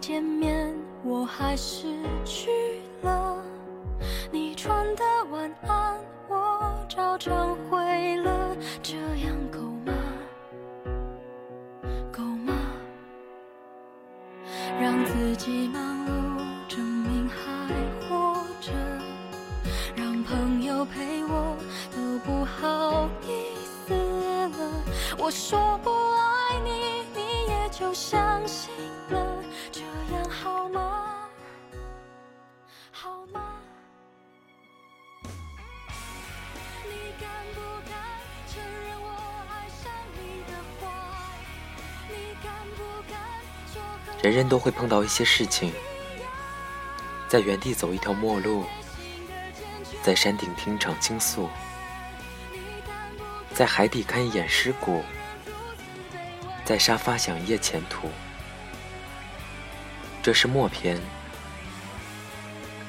见面，我还是去了。你传的晚安，我照常回了。这样够吗？够吗？让自己忙碌，证明还活着。让朋友陪我，都不好意思了。我说不爱你，你也就相信了。这样好吗？好吗？你敢不敢承认我爱上你的坏？你敢不敢说恨人人都会碰到一些事情，在原地走一条陌路，在山顶听场倾诉，在海底看一眼尸骨，在沙发想一夜前途。这是默片，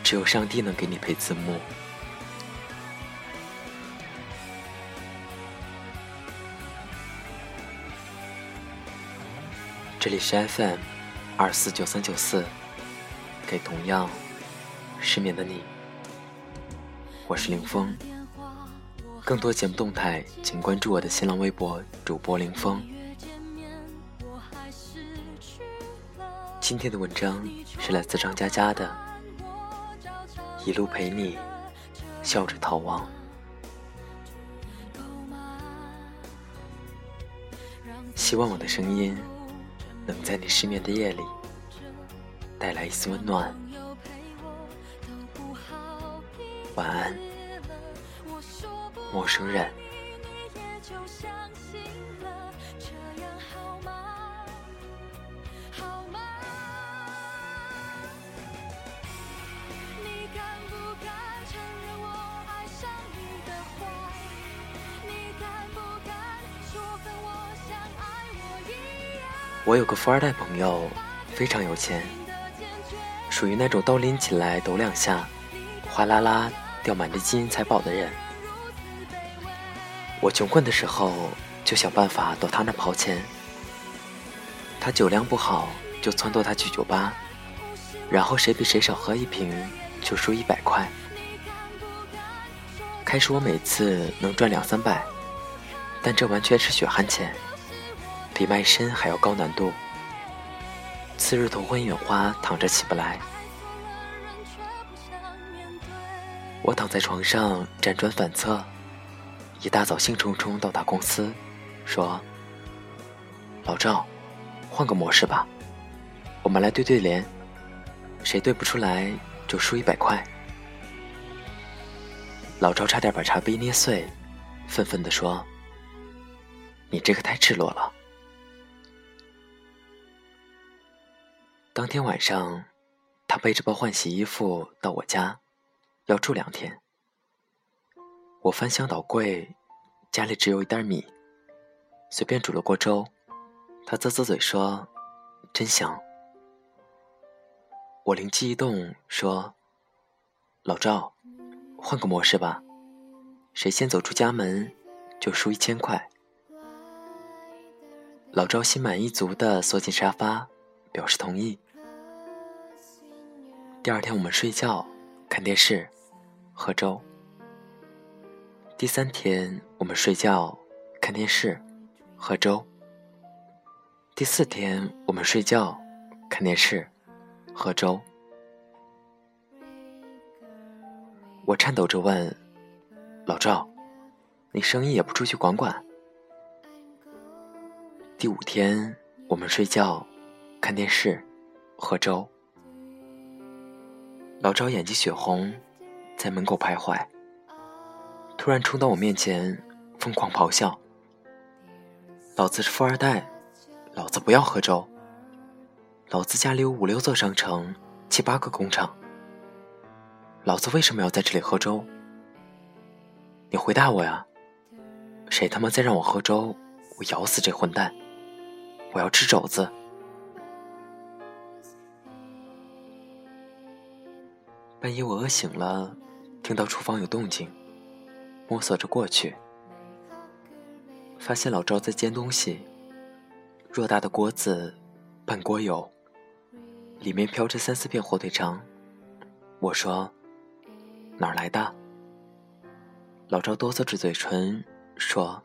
只有上帝能给你配字幕。这里是 FM 二四九三九四，给同样失眠的你，我是林峰。更多节目动态，请关注我的新浪微博主播林峰。今天的文章是来自张嘉佳的，一路陪你，笑着逃亡。希望我的声音能在你失眠的夜里带来一丝温暖。晚安，陌生人。我有个富二代朋友，非常有钱，属于那种刀拎起来抖两下，哗啦啦掉满地金银财宝的人。我穷困的时候就想办法到他那刨钱，他酒量不好就撺掇他去酒吧，然后谁比谁少喝一瓶就输一百块。开始我每次能赚两三百，但这完全是血汗钱。比卖身还要高难度。次日头昏眼花，躺着起不来。我躺在床上辗转反侧，一大早兴冲冲到达公司，说：“老赵，换个模式吧，我们来对对联，谁对不出来就输一百块。”老赵差点把茶杯捏碎，愤愤地说：“你这个太赤裸了。”当天晚上，他背着包换洗衣服到我家，要住两天。我翻箱倒柜，家里只有一袋米，随便煮了锅粥。他啧啧嘴说：“真香。”我灵机一动说：“老赵，换个模式吧，谁先走出家门，就输一千块。”老赵心满意足地缩进沙发。表示同意。第二天我们睡觉、看电视、喝粥。第三天我们睡觉、看电视、喝粥。第四天我们睡觉、看电视、喝粥。我颤抖着问：“老赵，你生意也不出去管管？”第五天我们睡觉。看电视，喝粥。老赵眼睛血红，在门口徘徊。突然冲到我面前，疯狂咆哮：“老子是富二代，老子不要喝粥。老子家里有五六座商城，七八个工厂。老子为什么要在这里喝粥？你回答我呀！谁他妈再让我喝粥，我咬死这混蛋！我要吃肘子！”半夜我饿醒了，听到厨房有动静，摸索着过去，发现老赵在煎东西。偌大的锅子，半锅油，里面飘着三四片火腿肠。我说：“哪儿来的？”老赵哆嗦着嘴唇说：“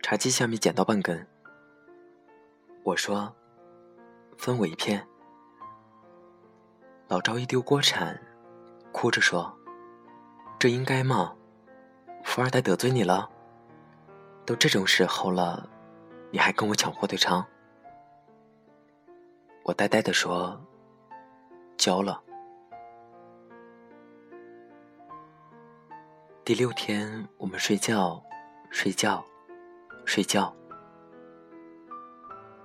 茶几下面捡到半根。”我说：“分我一片。”老赵一丢锅铲，哭着说：“这应该吗？富二代得罪你了？都这种时候了，你还跟我抢火腿肠？”我呆呆地说：“交了。”第六天，我们睡觉，睡觉，睡觉。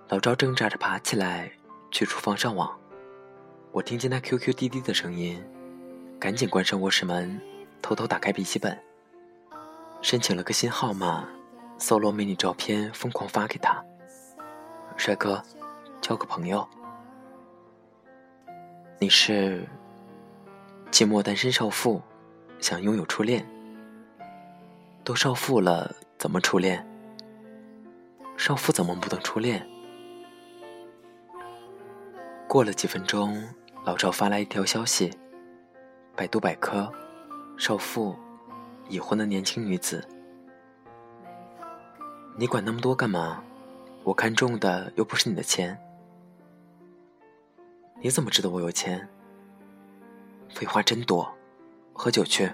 老赵挣扎着爬起来，去厨房上网。我听见他 QQ 滴滴的声音，赶紧关上卧室门，偷偷打开笔记本，申请了个新号码，搜罗美女照片，疯狂发给他。帅哥，交个朋友。你是寂寞单身少妇，想拥有初恋。都少妇了，怎么初恋？少妇怎么不能初恋？过了几分钟，老赵发来一条消息：百度百科，少妇，已婚的年轻女子。你管那么多干嘛？我看中的又不是你的钱。你怎么知道我有钱？废话真多，喝酒去，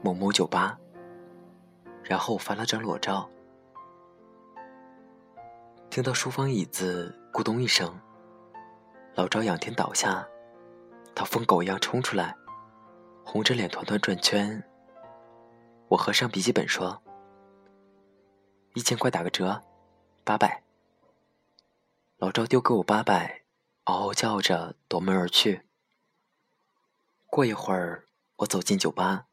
某某酒吧。然后我发了张裸照，听到书房椅子咕咚一声，老赵仰天倒下，他疯狗一样冲出来，红着脸团团转圈。我合上笔记本说：“一千块打个折，八百。”老赵丢给我八百，嗷嗷叫着夺门而去。过一会儿，我走进酒吧，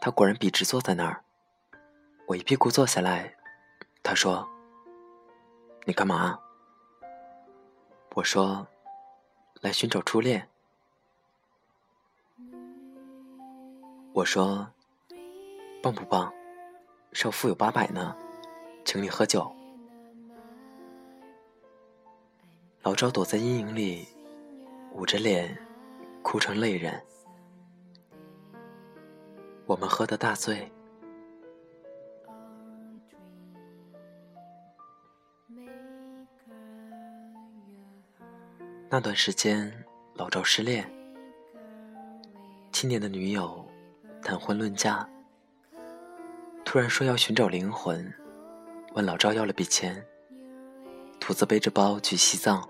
他果然笔直坐在那儿。我一屁股坐下来，他说：“你干嘛？”我说：“来寻找初恋。”我说：“棒不棒？少妇有八百呢，请你喝酒。”老赵躲在阴影里，捂着脸，哭成泪人。我们喝得大醉。那段时间，老赵失恋，七年的女友谈婚论嫁，突然说要寻找灵魂，问老赵要了笔钱。兔子背着包去西藏，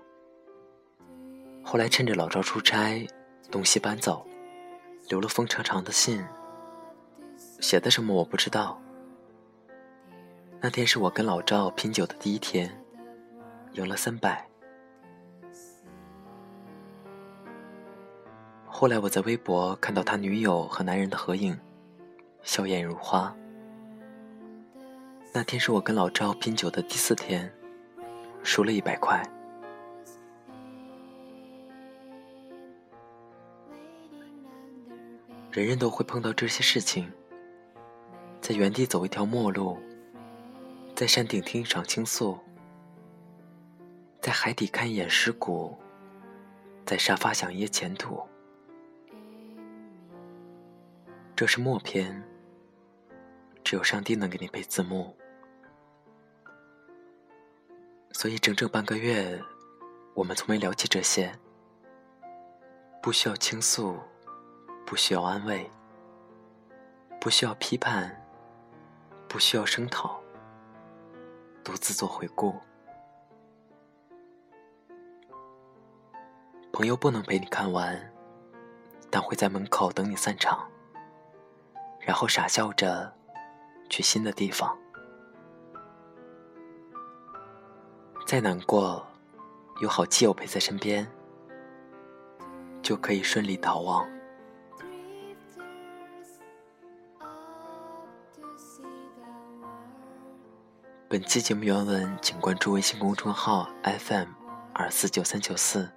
后来趁着老赵出差，东西搬走，留了封长长的信，写的什么我不知道。那天是我跟老赵拼酒的第一天，赢了三百。后来我在微博看到他女友和男人的合影，笑靥如花。那天是我跟老赵拼酒的第四天，输了一百块。人人都会碰到这些事情，在原地走一条陌路，在山顶听一场倾诉，在海底看一眼尸骨，在沙发想一夜前途。这是默片，只有上帝能给你配字幕，所以整整半个月，我们从没聊起这些。不需要倾诉，不需要安慰，不需要批判，不需要声讨，独自做回顾。朋友不能陪你看完，但会在门口等你散场。然后傻笑着去新的地方。再难过，有好基友陪在身边，就可以顺利逃亡。本期节目原文，请关注微信公众号 FM 二四九三九四。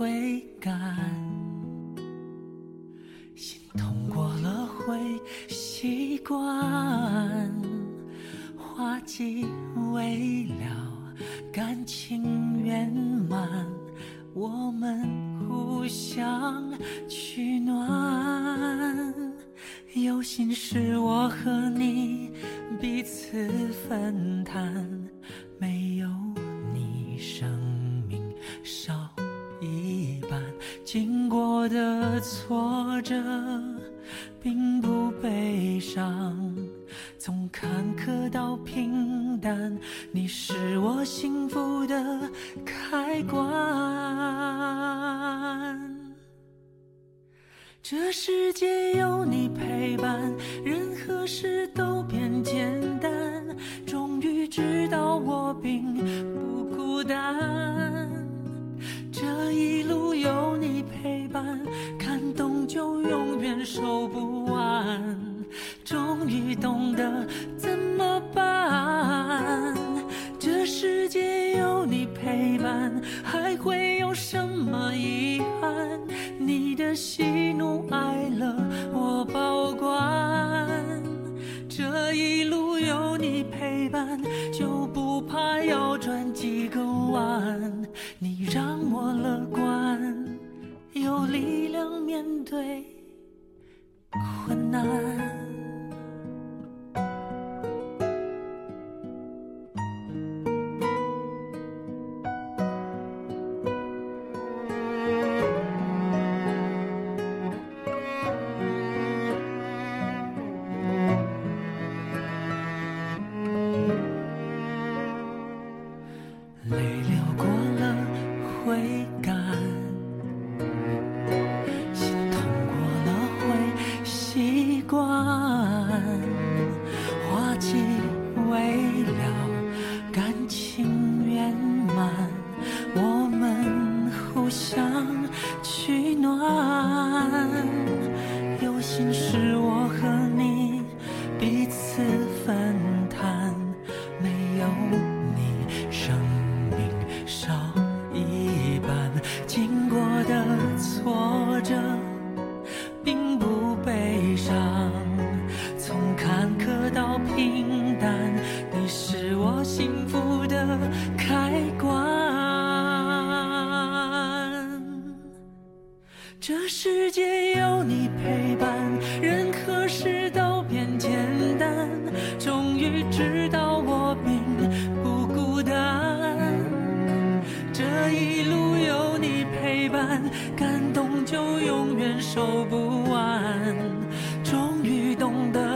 会感心痛过了会习惯花季未了感情圆满我们互相取暖有心事我和你彼此分摊的挫折并不悲伤从坎坷到平淡你是我幸福的开关。这世界有你陪伴任何事都变简单终于知道我并不孤单。你让我乐观，有力量面对困难。回改。一路有你陪伴感动就永远收不完。终于懂得